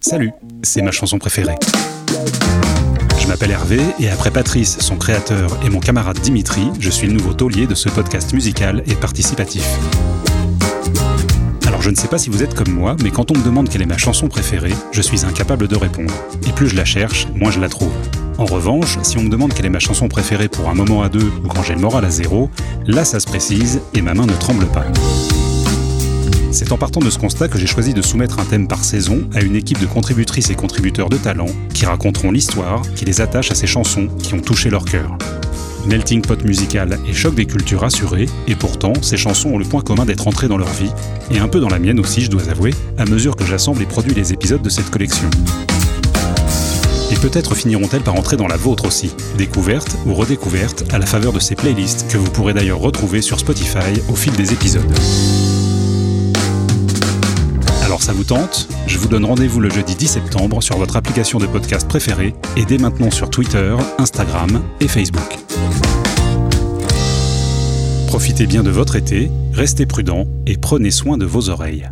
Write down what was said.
Salut, c'est ma chanson préférée. Je m'appelle Hervé et après Patrice, son créateur, et mon camarade Dimitri, je suis le nouveau taulier de ce podcast musical et participatif. Alors je ne sais pas si vous êtes comme moi, mais quand on me demande quelle est ma chanson préférée, je suis incapable de répondre. Et plus je la cherche, moins je la trouve. En revanche, si on me demande quelle est ma chanson préférée pour un moment à deux ou quand j'ai le moral à zéro, là ça se précise et ma main ne tremble pas. C'est en partant de ce constat que j'ai choisi de soumettre un thème par saison à une équipe de contributrices et contributeurs de talent qui raconteront l'histoire qui les attache à ces chansons qui ont touché leur cœur. Melting pot musical et choc des cultures assurés, et pourtant, ces chansons ont le point commun d'être entrées dans leur vie, et un peu dans la mienne aussi, je dois avouer, à mesure que j'assemble et produis les épisodes de cette collection. Et peut-être finiront-elles par entrer dans la vôtre aussi, découverte ou redécouverte à la faveur de ces playlists que vous pourrez d'ailleurs retrouver sur Spotify au fil des épisodes. Ça vous tente Je vous donne rendez-vous le jeudi 10 septembre sur votre application de podcast préférée et dès maintenant sur Twitter, Instagram et Facebook. Profitez bien de votre été, restez prudents et prenez soin de vos oreilles.